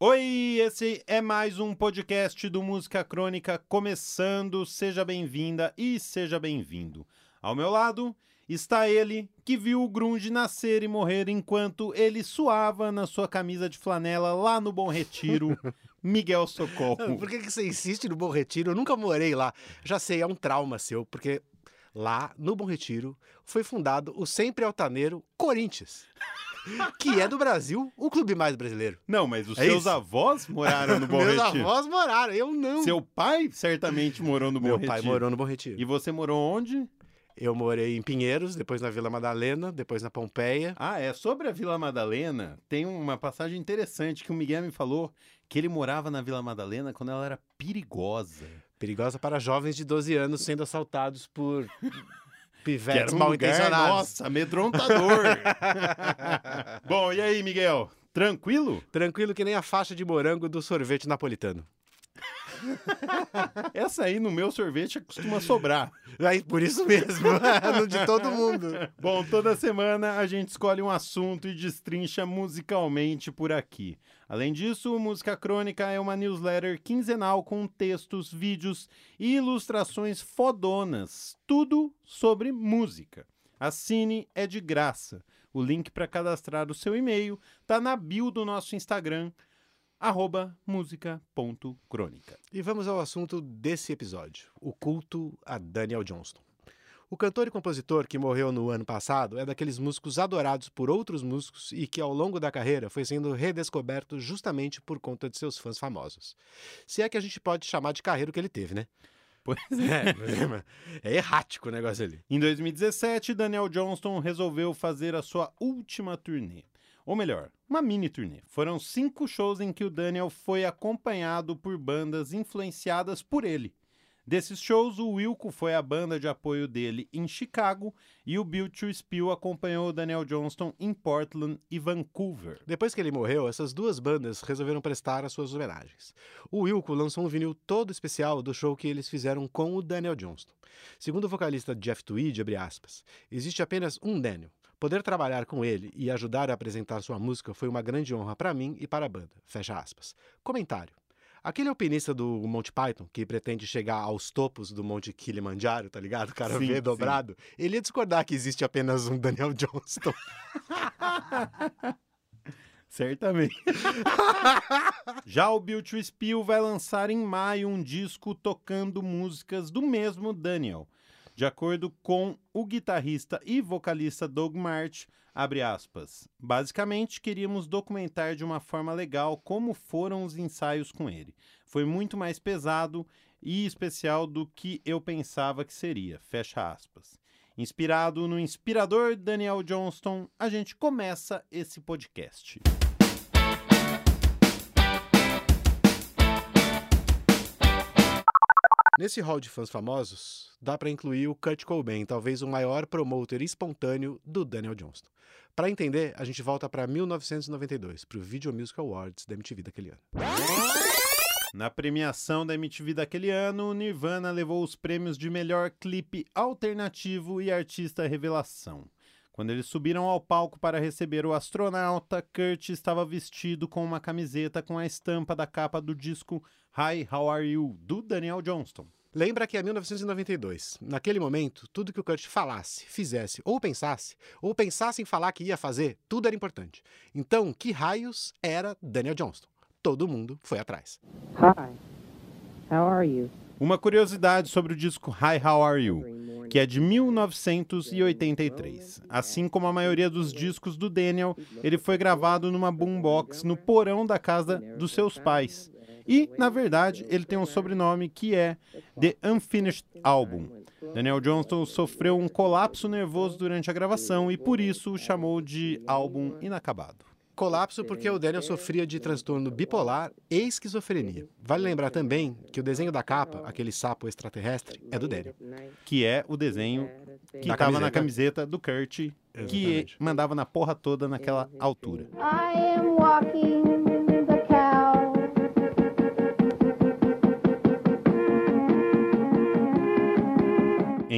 Oi, esse é mais um podcast do Música Crônica começando. Seja bem-vinda e seja bem-vindo. Ao meu lado está ele que viu o grunge nascer e morrer enquanto ele suava na sua camisa de flanela lá no Bom Retiro, Miguel Socorro. Por que, que você insiste no Bom Retiro? Eu nunca morei lá. Já sei, é um trauma seu, porque lá no Bom Retiro foi fundado o sempre altaneiro Corinthians. Que é do Brasil o clube mais brasileiro. Não, mas os É seus isso. avós moraram no Bom Meus Retiro. avós moraram, eu não. Seu pai certamente morou no Bom Meu Retiro. pai morou no Bom Retiro. E você morou onde? Eu morei em Pinheiros, depois na Vila Madalena, depois na Pompeia. Ah, é. Sobre a Vila Madalena, tem uma passagem interessante que o Miguel me falou que ele morava na Vila Madalena quando ela era perigosa. Perigosa para jovens de 12 anos sendo assaltados por pivetes um mal intencionados. nossa, amedrontador. Bom, e aí, Miguel? Tranquilo? Tranquilo que nem a faixa de morango do sorvete napolitano. Essa aí no meu sorvete costuma sobrar. Aí, por isso mesmo, no de todo mundo. Bom, toda semana a gente escolhe um assunto e destrincha musicalmente por aqui. Além disso, o Música Crônica é uma newsletter quinzenal com textos, vídeos e ilustrações fodonas. Tudo sobre música. Assine, é de graça. O link para cadastrar o seu e-mail tá na bio do nosso Instagram, arroba música.crônica. E vamos ao assunto desse episódio: o culto a Daniel Johnston. O cantor e compositor que morreu no ano passado é daqueles músicos adorados por outros músicos e que ao longo da carreira foi sendo redescoberto justamente por conta de seus fãs famosos. Se é que a gente pode chamar de carreira o que ele teve, né? Pois É, é errático o negócio ali. Em 2017, Daniel Johnston resolveu fazer a sua última turnê. Ou melhor, uma mini turnê. Foram cinco shows em que o Daniel foi acompanhado por bandas influenciadas por ele. Desses shows, o Wilco foi a banda de apoio dele em Chicago e o Bill to Spill acompanhou o Daniel Johnston em Portland e Vancouver. Depois que ele morreu, essas duas bandas resolveram prestar as suas homenagens. O Wilco lançou um vinil todo especial do show que eles fizeram com o Daniel Johnston. Segundo o vocalista Jeff Tweed, aspas, existe apenas um Daniel. Poder trabalhar com ele e ajudar a apresentar sua música foi uma grande honra para mim e para a banda. Fecha aspas. Comentário. Aquele alpinista do Monte Python, que pretende chegar aos topos do Monte Kilimanjaro, tá ligado? O cara Sim, vê sim. dobrado. Ele ia discordar que existe apenas um Daniel Johnston. Certamente. Já o Bill to Spill vai lançar em maio um disco tocando músicas do mesmo Daniel. De acordo com o guitarrista e vocalista Doug March, aspas, basicamente queríamos documentar de uma forma legal como foram os ensaios com ele. Foi muito mais pesado e especial do que eu pensava que seria, fecha aspas. Inspirado no inspirador Daniel Johnston, a gente começa esse podcast. Nesse hall de fãs famosos, dá para incluir o Kurt Cobain, talvez o maior promotor espontâneo do Daniel Johnston. Para entender, a gente volta para 1992, para o Video Music Awards da MTV daquele ano. Na premiação da MTV daquele ano, Nirvana levou os prêmios de melhor clipe alternativo e artista revelação. Quando eles subiram ao palco para receber o astronauta, Kurt estava vestido com uma camiseta com a estampa da capa do disco Hi, How Are You, do Daniel Johnston. Lembra que é 1992. Naquele momento, tudo que o Kurt falasse, fizesse ou pensasse, ou pensasse em falar que ia fazer, tudo era importante. Então, que raios era Daniel Johnston? Todo mundo foi atrás. Hi. How are you? Uma curiosidade sobre o disco Hi, How Are You, que é de 1983. Assim como a maioria dos discos do Daniel, ele foi gravado numa boombox no porão da casa dos seus pais. E, na verdade, ele tem um sobrenome que é The Unfinished Album. Daniel Johnston sofreu um colapso nervoso durante a gravação e por isso o chamou de álbum inacabado. Colapso porque o Daniel sofria de transtorno bipolar e esquizofrenia. Vale lembrar também que o desenho da capa, aquele sapo extraterrestre, é do Daniel. Que é o desenho que estava na camiseta. camiseta do Kurt, que Exatamente. mandava na porra toda naquela altura. I am walking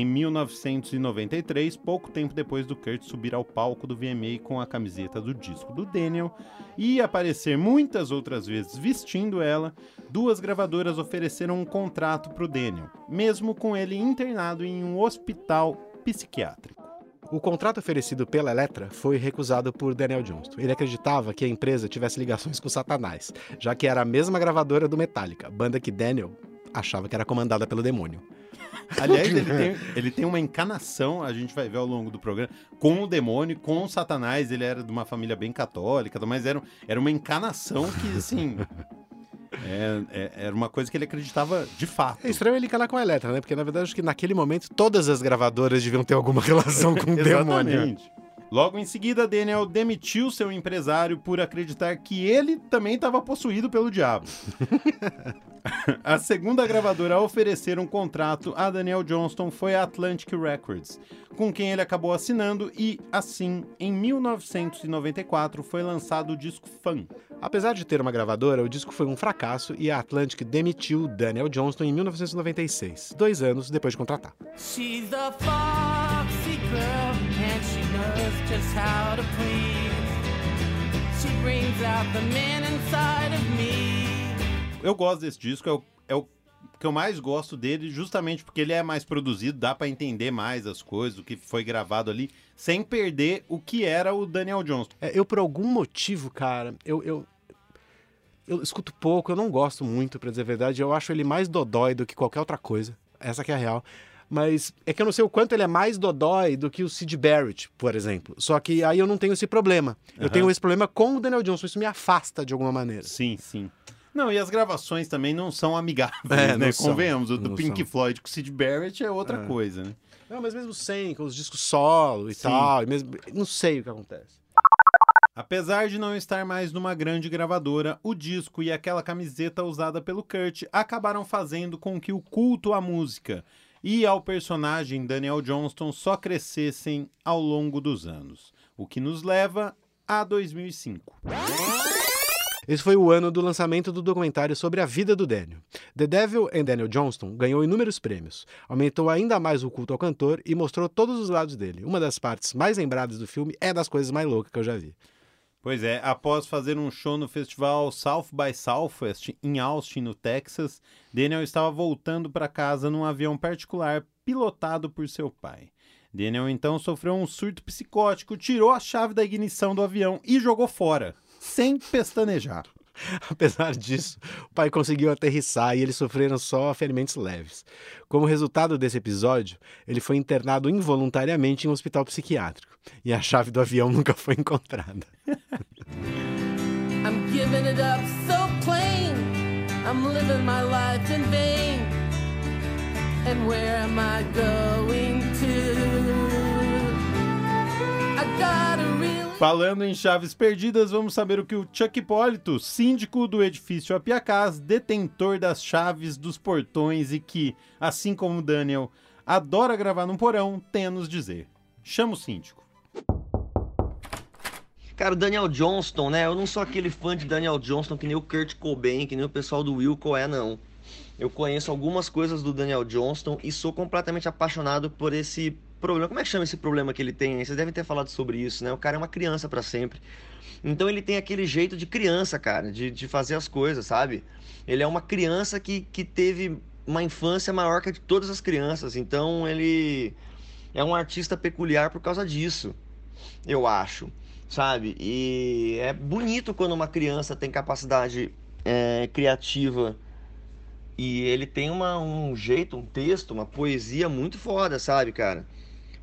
Em em 1993, pouco tempo depois do Kurt subir ao palco do VMA com a camiseta do disco do Daniel e aparecer muitas outras vezes vestindo ela, duas gravadoras ofereceram um contrato para o Daniel, mesmo com ele internado em um hospital psiquiátrico. O contrato oferecido pela Elektra foi recusado por Daniel Johnston. Ele acreditava que a empresa tivesse ligações com Satanás, já que era a mesma gravadora do Metallica, banda que Daniel achava que era comandada pelo demônio. Aliás, ele tem, ele tem uma encanação, a gente vai ver ao longo do programa, com o demônio, com o Satanás. Ele era de uma família bem católica, mas era, era uma encanação que, assim. é- é- era uma coisa que ele acreditava de fato. É estranho ele encanar com a Elektra, né? Porque na verdade acho que naquele momento todas as gravadoras deviam ter alguma relação com o demônio. Exatamente. Logo em seguida, Daniel demitiu seu empresário por acreditar que ele também estava possuído pelo diabo. a segunda gravadora a oferecer um contrato a Daniel Johnston foi a Atlantic Records, com quem ele acabou assinando e, assim, em 1994 foi lançado o disco Fun. Apesar de ter uma gravadora, o disco foi um fracasso e a Atlantic demitiu Daniel Johnston em 1996, dois anos depois de contratar. She's a foxy girl, and she knows just how to please. She brings out the man inside of me. Eu gosto desse disco, é o, é o que eu mais gosto dele, justamente porque ele é mais produzido, dá pra entender mais as coisas, o que foi gravado ali, sem perder o que era o Daniel Johnston. É, eu, por algum motivo, cara, eu, eu, eu escuto pouco, eu não gosto muito, pra dizer a verdade. Eu acho ele mais dodói do que qualquer outra coisa. Essa que é a real. Mas é que eu não sei o quanto ele é mais dodói do que o Sid Barrett, por exemplo. Só que aí eu não tenho esse problema. Eu Aham. tenho esse problema com o Daniel Johnson. Isso me afasta de alguma maneira. Sim, sim. Não, e as gravações também não são amigáveis, É, né? são. Convenhamos, o do Pink são. Floyd com o Sid Barrett é outra É. coisa, né? Não, mas mesmo sem, com os discos solo e Sim. tal. E mesmo, não sei o que acontece. Apesar de não estar mais numa grande gravadora, o disco e aquela camiseta usada pelo Kurt acabaram fazendo com que o culto à música e ao personagem Daniel Johnston só crescessem ao longo dos anos, o que nos leva a 2005. Esse foi o ano do lançamento do documentário sobre a vida do Daniel. The Devil and Daniel Johnston ganhou inúmeros prêmios, aumentou ainda mais o culto ao cantor e mostrou todos os lados dele. Uma das partes mais lembradas do filme é das coisas mais loucas que eu já vi. Pois é, após fazer um show no festival South by Southwest em Austin, no Texas, Daniel estava voltando para casa num avião particular pilotado por seu pai. Daniel então sofreu um surto psicótico, tirou a chave da ignição do avião e jogou fora, sem pestanejar. Apesar disso, o pai conseguiu aterrissar e eles sofreram só ferimentos leves. Como resultado desse episódio, ele foi internado involuntariamente em um hospital psiquiátrico e a chave do avião nunca foi encontrada. I'm giving it up so plain. I'm living my life in vain. And where am I going Falando em chaves perdidas, vamos saber o que o Chuck Hipólito, síndico do edifício Apiacás, detentor das chaves dos portões e que, assim como Daniel, adora gravar num porão, tem a nos dizer. Chama o síndico. Cara, o Daniel Johnston, né? Eu não sou aquele fã de Daniel Johnston que nem o Kurt Cobain, que nem o pessoal do Wilco é, não. Eu conheço algumas coisas do Daniel Johnston e sou completamente apaixonado por esse problema. Como é que chama esse problema que ele tem? Vocês devem ter falado sobre isso, né? O cara é uma criança pra sempre. Então ele tem aquele jeito de criança, cara, de, de fazer as coisas, sabe? Ele é uma criança que, que teve uma infância maior que a de todas as crianças. Então ele é um artista peculiar por causa disso, eu acho sabe? E é bonito quando uma criança tem capacidade é, criativa e ele tem uma, um jeito, um texto, uma poesia muito foda, sabe, cara?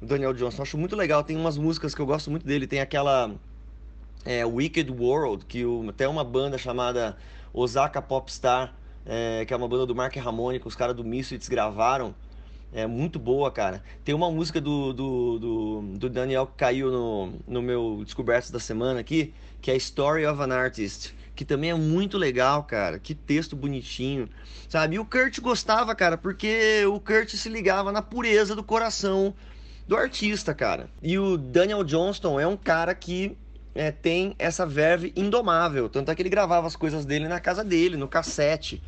O Daniel Johnson, acho muito legal. Tem umas músicas que eu gosto muito dele. Tem aquela é, Wicked World, que o, até uma banda chamada Osaka Popstar, é, que é uma banda do Mark Ramone, que os caras do Misfits gravaram. É muito boa, cara. Tem uma música do, do, do, do Daniel que caiu no, no meu Descobertas da Semana aqui, que é Story of an Artist, que também é muito legal, cara. Que texto bonitinho, sabe? E o Kurt gostava, cara, porque o Kurt se ligava na pureza do coração do artista, cara. E o Daniel Johnston é um cara que é, tem essa verve indomável. Tanto é que ele gravava as coisas dele na casa dele, no cassete,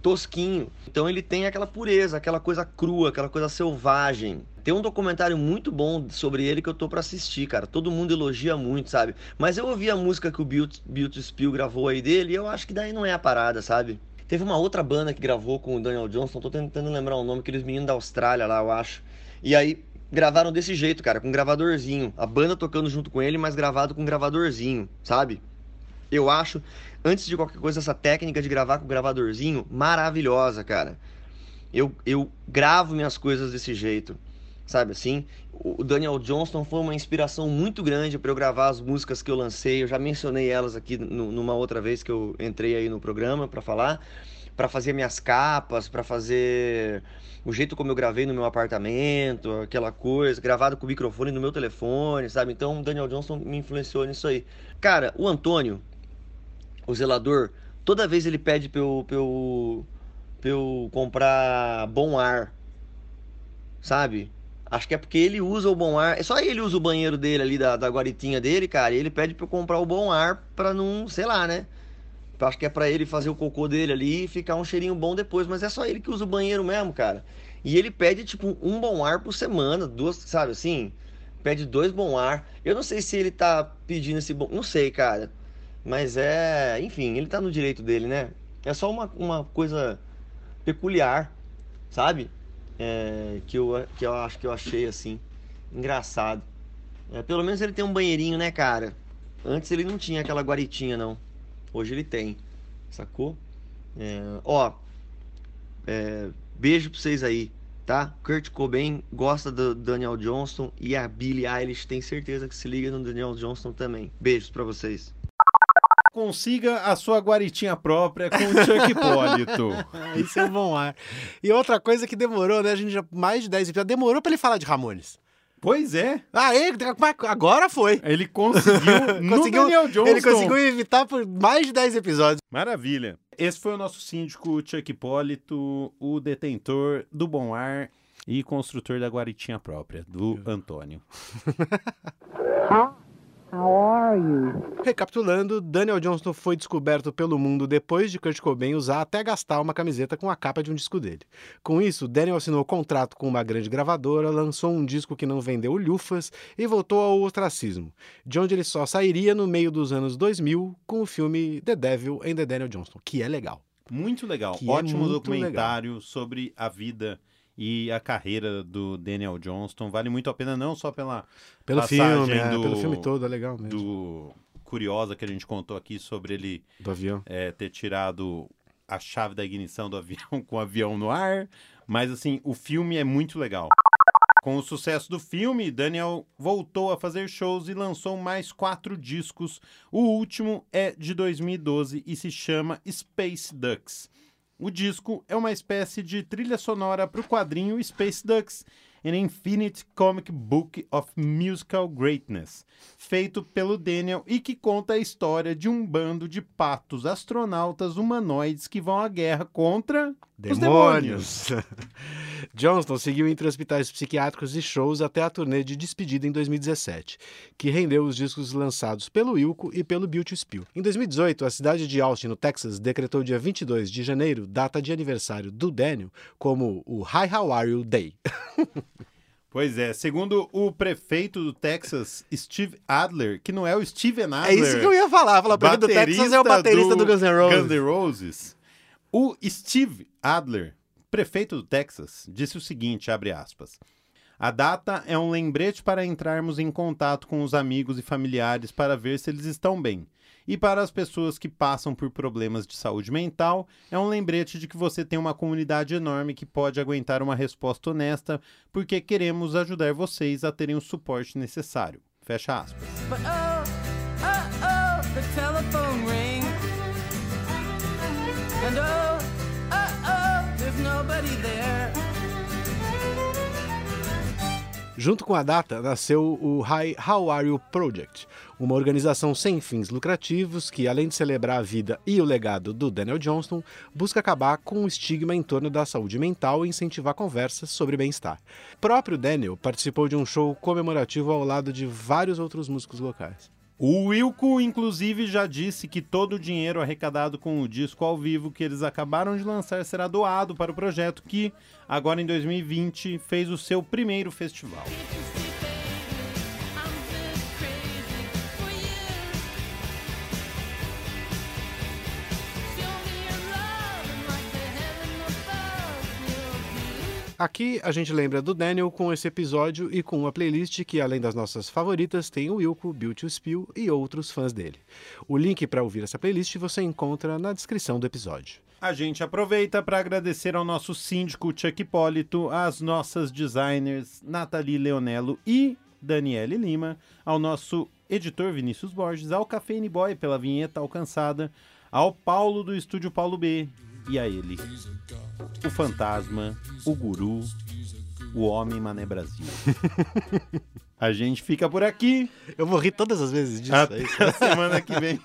tosquinho. Então ele tem aquela pureza, aquela coisa crua, aquela coisa selvagem. Tem um documentário muito bom sobre ele que eu tô para assistir, cara. Todo mundo elogia muito, sabe? Mas eu ouvi a música que o Beauty Spill gravou aí dele e eu acho que daí não é a parada, sabe? Teve uma outra banda que gravou com o Daniel Johnston, tô tentando lembrar o nome, aqueles meninos da Austrália lá, eu acho. E aí gravaram desse jeito, cara, com um gravadorzinho. A banda tocando junto com ele, mas gravado com um gravadorzinho, sabe? Eu acho, antes de qualquer coisa, essa técnica de gravar com gravadorzinho maravilhosa, cara. Eu, eu gravo minhas coisas desse jeito, sabe assim? O Daniel Johnston foi uma inspiração muito grande para eu gravar as músicas que eu lancei. Eu já mencionei elas aqui no, numa outra vez que eu entrei aí no programa para falar, para fazer minhas capas, para fazer o jeito como eu gravei no meu apartamento, aquela coisa, gravado com o microfone no meu telefone, sabe? Então o Daniel Johnston me influenciou nisso aí. Cara, o Antônio, o zelador, toda vez ele pede pra eu, pra eu, pra eu comprar bom ar, sabe? Acho que é porque ele usa o bom ar. É só ele usa o banheiro dele ali, da, da guaritinha dele, cara. E ele pede pra eu comprar o bom ar pra não, sei lá, né? Acho que é pra ele fazer o cocô dele ali e ficar um cheirinho bom depois. Mas é só ele que usa o banheiro mesmo, cara. E ele pede, tipo, um bom ar por semana, duas, sabe assim? Pede dois bom ar. Eu não sei se ele tá pedindo esse bom. Não sei, cara. Mas é. Enfim, ele tá no direito dele, né? É só uma, uma coisa peculiar, sabe? É, que, eu, que eu acho que eu achei assim engraçado. É, pelo menos ele tem um banheirinho, né, cara? Antes ele não tinha aquela guaritinha, não. Hoje ele tem, sacou? É, ó, é, beijo pra vocês aí, tá? Kurt Cobain gosta do Daniel Johnston e a Billie Eilish tem certeza que se liga no Daniel Johnston também. Beijos para vocês. Consiga a sua guaritinha própria com o Chuck Hipólito. Isso é bom ar. E outra coisa que demorou, né? A gente já mais de 10 episódios, demorou pra ele falar de Ramones. Pois é. Ah, ele, agora foi. Ele conseguiu Conseguiu- Daniel Johnston. Ele conseguiu evitar por mais de 10 episódios. Maravilha. Esse foi o nosso síndico Chuck Hipólito, o detentor do bom ar e construtor da guaritinha própria, do Antônio. How are you? Recapitulando, Daniel Johnston foi descoberto pelo mundo depois de Kurt Cobain usar até gastar uma camiseta com a capa de um disco dele. Com isso, Daniel assinou contrato com uma grande gravadora, lançou um disco que não vendeu lufas e voltou ao ostracismo, de onde ele só sairia no meio dos anos 2000 com o filme The Devil and the Daniel Johnston, que é legal. Muito legal. Que é Ótimo muito documentário sobre a vida e a carreira do Daniel Johnston. Vale muito a pena, não só pela Pelo filme, é, do- pelo filme todo, é legal mesmo. do curiosa que a gente contou aqui sobre ele Do avião. é, ter tirado a chave da ignição do avião com o avião no ar. Mas assim, o filme é muito legal. Com o sucesso do filme, Daniel voltou a fazer shows e lançou mais quatro discos. O último é de 2012 e se chama Space Ducks. O disco é uma espécie de trilha sonora para o quadrinho Space Ducks, An Infinite Comic Book of Musical Greatness, feito pelo Daniel e que conta a história de um bando de patos astronautas humanoides que vão à guerra contra os demônios. Demônios! Johnston seguiu entre hospitais psiquiátricos e shows até a turnê de despedida em 2017, que rendeu os discos lançados pelo Wilco e pelo Beauty Spill. Em 2018, a cidade de Austin, no Texas, decretou dia 22 de janeiro, data de aniversário do Daniel, como o Hi How Are You Day. Pois é, segundo o prefeito do Texas, Steve Adler, que não é o Steven É Adler. isso que eu ia falar. Falar, o prefeito do Texas é o baterista do, Guns N' Roses. Guns N' Roses. O Steve Adler, prefeito do Texas, disse o seguinte, abre aspas. A data é um lembrete para entrarmos em contato com os amigos e familiares para ver se eles estão bem. E para as pessoas que passam por problemas de saúde mental, é um lembrete de que você tem uma comunidade enorme que pode aguentar uma resposta honesta, porque queremos ajudar vocês a terem o suporte necessário. Fecha aspas. But oh, oh, oh, Junto com a data, nasceu o Hi How Are You Project, uma organização sem fins lucrativos que, além de celebrar a vida e o legado do Daniel Johnston, busca acabar com o estigma em torno da saúde mental e incentivar conversas sobre bem-estar. Próprio Daniel participou de um show comemorativo ao lado de vários outros músicos locais. O Wilco, inclusive, já disse que todo o dinheiro arrecadado com o disco ao vivo que eles acabaram de lançar será doado para o projeto que, agora em 2020, fez o seu primeiro festival. Aqui a gente lembra do Daniel com esse episódio e com uma playlist que, além das nossas favoritas, tem o Wilco, Bill to Spill e outros fãs dele. O link para ouvir essa playlist você encontra na descrição do episódio. A gente aproveita para agradecer ao nosso síndico Chuck Hipólito, às nossas designers Nathalie Leonello e Daniele Lima, ao nosso editor Vinícius Borges, ao Cafeine Boy pela vinheta alcançada, ao Paulo do Estúdio Paulo B e a ele, o fantasma, o guru, o homem Mané Brasil. a gente fica por aqui. Eu vou rir todas as vezes disso. Até é a semana que vem.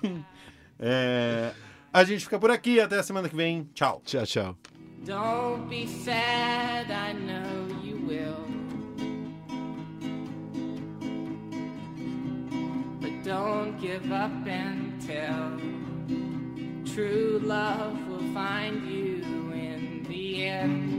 É, a gente fica por aqui. Até a semana que vem. Tchau. Tchau, tchau. Don't be sad, I know you will. But don't give up until true love will find you in the end.